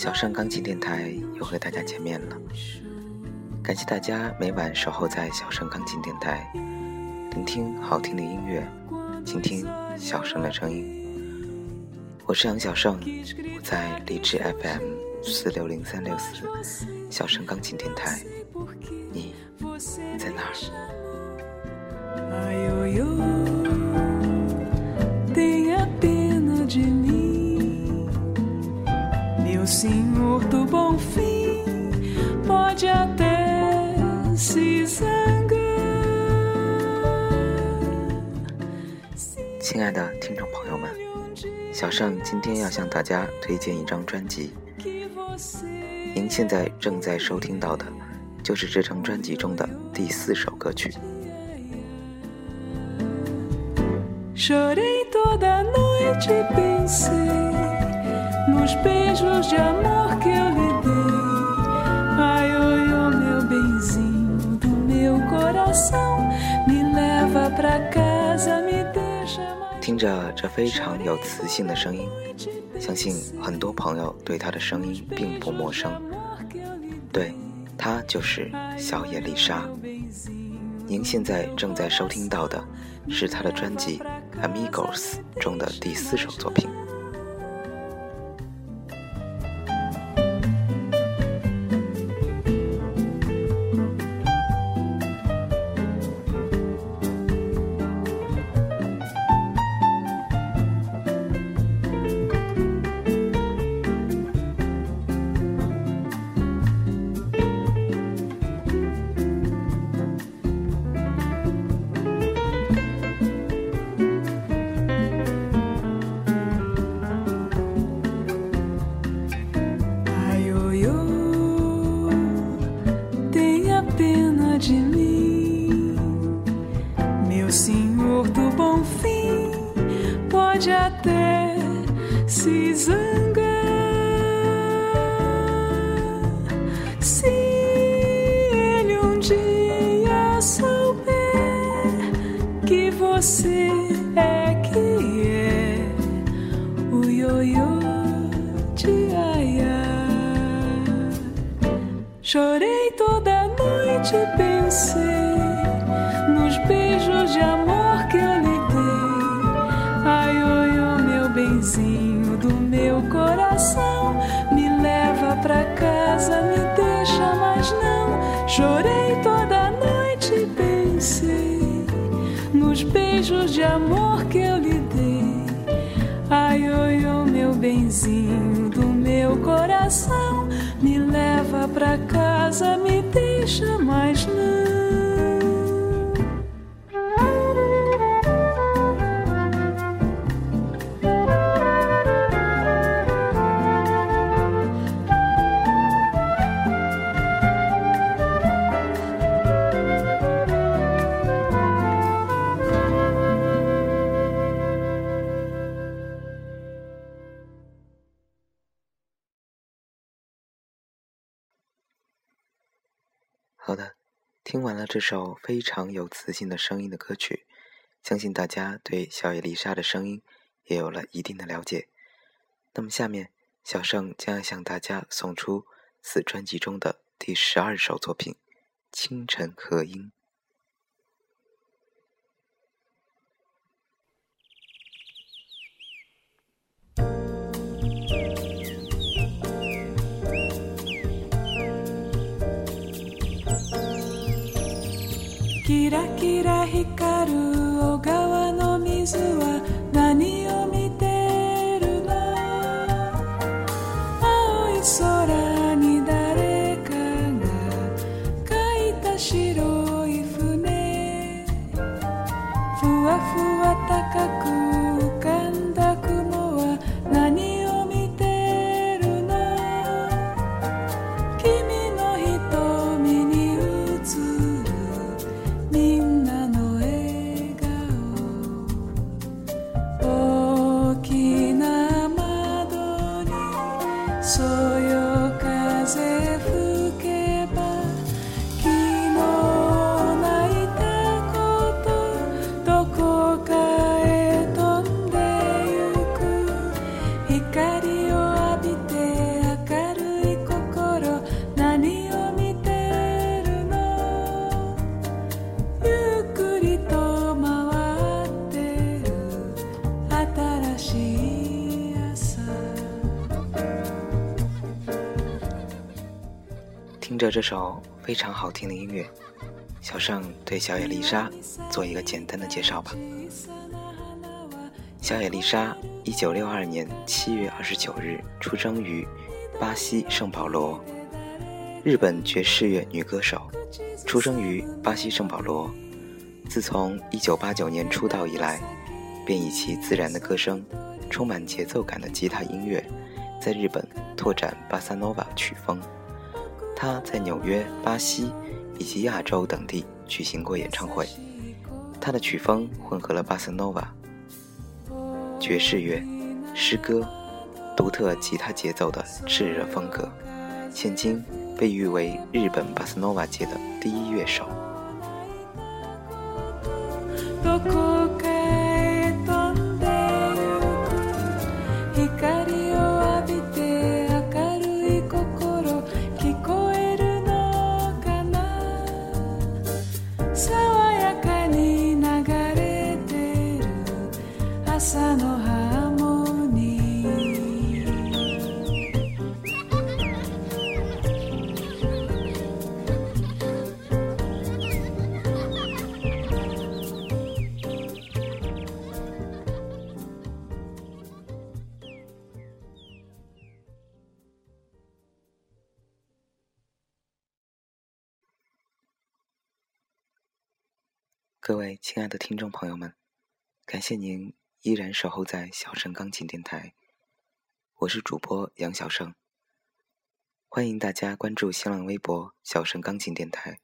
小盛钢琴电台又和大家见面了。感谢大家每晚守候在小盛钢琴电台，聆听好听的音乐，倾听小盛的声音。我是杨小盛，我在荔枝 FM 四六零三六四小盛钢琴电台，你在哪儿？亲爱的听众朋友们，小盛今天要向大家推荐一张专辑。您现在正在收听到的，就是这张专辑中的第四首歌曲。听着这非常有磁性的声音，相信很多朋友对他的声音并不陌生。对，他就是小野丽莎。您现在正在收听到的是他的专辑《Amigos》中的第四首作品。Pensei nos beijos de amor que eu lhe dei. Ai, oi, oi, meu benzinho do meu coração, me leva pra casa, me deixa, mas não. Chorei toda noite, pensei nos beijos de amor que eu lhe dei. Ai, oi, oi, meu benzinho do meu coração pra casa, me deixa, mas não. 听完了这首非常有磁性的声音的歌曲，相信大家对小野丽莎的声音也有了一定的了解。那么下面，小盛将要向大家送出此专辑中的第十二首作品《清晨和音》。Fou à. 着这首非常好听的音乐，小盛对小野丽莎做一个简单的介绍吧。小野丽莎，一九六二年七月二十九日出生于巴西圣保罗，日本爵士乐女歌手，出生于巴西圣保罗。自从一九八九年出道以来，便以其自然的歌声、充满节奏感的吉他音乐，在日本拓展巴萨诺瓦曲风。他在纽约、巴西以及亚洲等地举行过演唱会。他的曲风混合了巴萨诺瓦。爵士乐、诗歌、独特吉他节奏的炽热风格，现今被誉为日本巴斯诺瓦界的第一乐手。各位亲爱的听众朋友们，感谢您依然守候在小盛钢琴电台，我是主播杨小盛。欢迎大家关注新浪微博“小盛钢琴电台”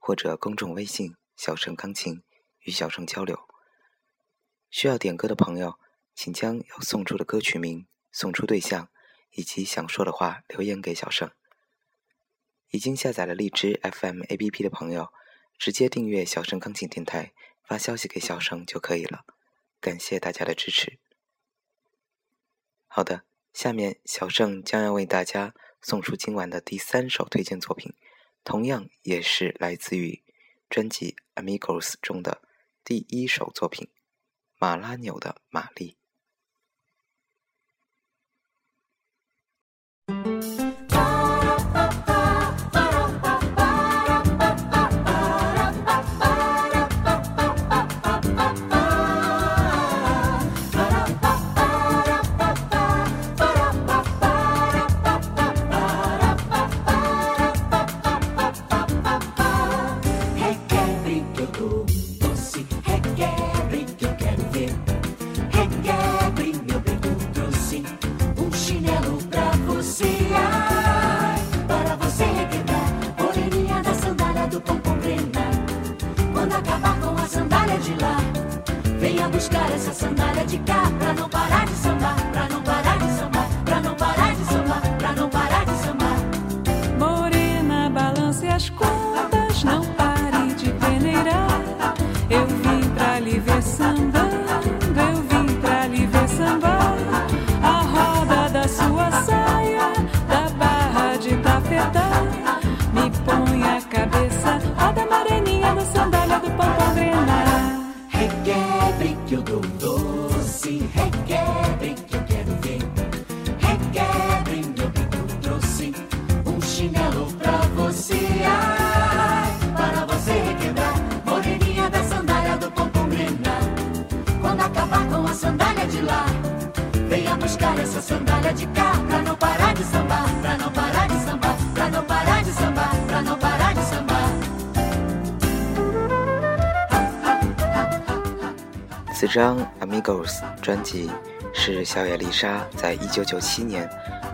或者公众微信“小盛钢琴”与小盛交流。需要点歌的朋友，请将要送出的歌曲名、送出对象以及想说的话留言给小盛。已经下载了荔枝 FM APP 的朋友。直接订阅小盛钢琴电台，发消息给小盛就可以了。感谢大家的支持。好的，下面小盛将要为大家送出今晚的第三首推荐作品，同样也是来自于专辑《Amigos》中的第一首作品《马拉纽的玛丽》。and 此张《Amigos》专辑是小野丽莎在1997年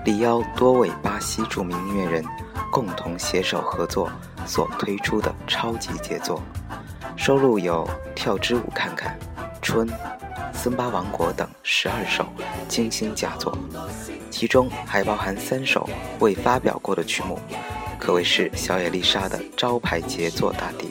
力邀多位巴西著名音乐人共同携手合作所推出的超级杰作，收录有《跳支舞看看》《春》《森巴王国》等十二首精心佳作，其中还包含三首未发表过的曲目，可谓是小野丽莎的招牌杰作大碟。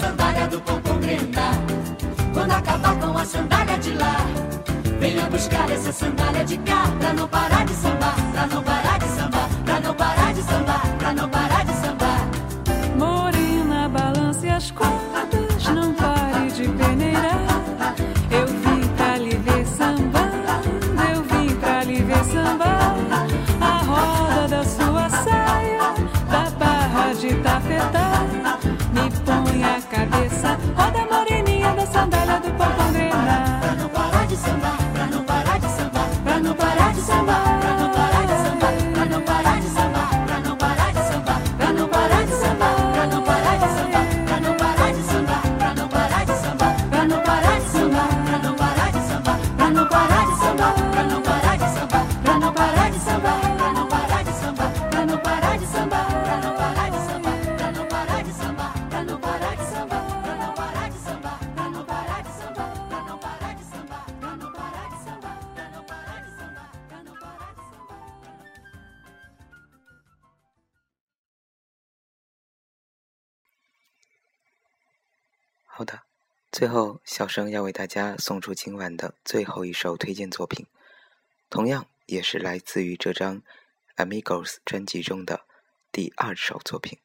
sandália do pão com Quando acabar com a sandália de lá, venha buscar essa sandália de cá. Pra não parar de sambar, pra não parar de sambar, pra não parar de sambar, pra não parar. 好的最后小生要为大家送出今晚的最后一首推荐作品同样也是来自于这张 amigos 专辑中的第二首作品。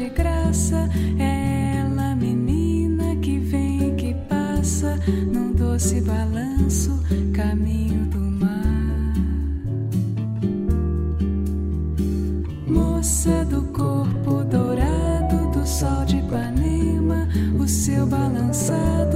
de graça é ela, menina que vem que passa num doce balanço caminho do mar. Moça do corpo dourado do sol de Ipanema, o seu balançado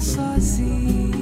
sozinho.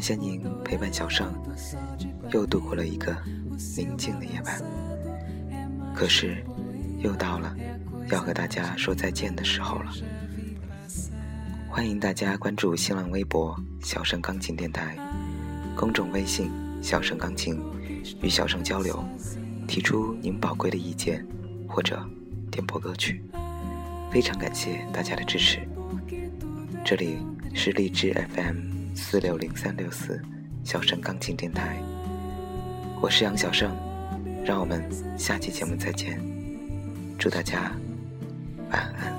感谢您陪伴小盛，又度过了一个宁静的夜晚。可是，又到了要和大家说再见的时候了。欢迎大家关注新浪微博“小盛钢琴电台”，公众微信“小盛钢琴”，与小盛交流，提出您宝贵的意见或者点播歌曲。非常感谢大家的支持。这里是荔枝 FM 四六零三六四小盛钢琴电台，我是杨小盛，让我们下期节目再见。祝大家晚安。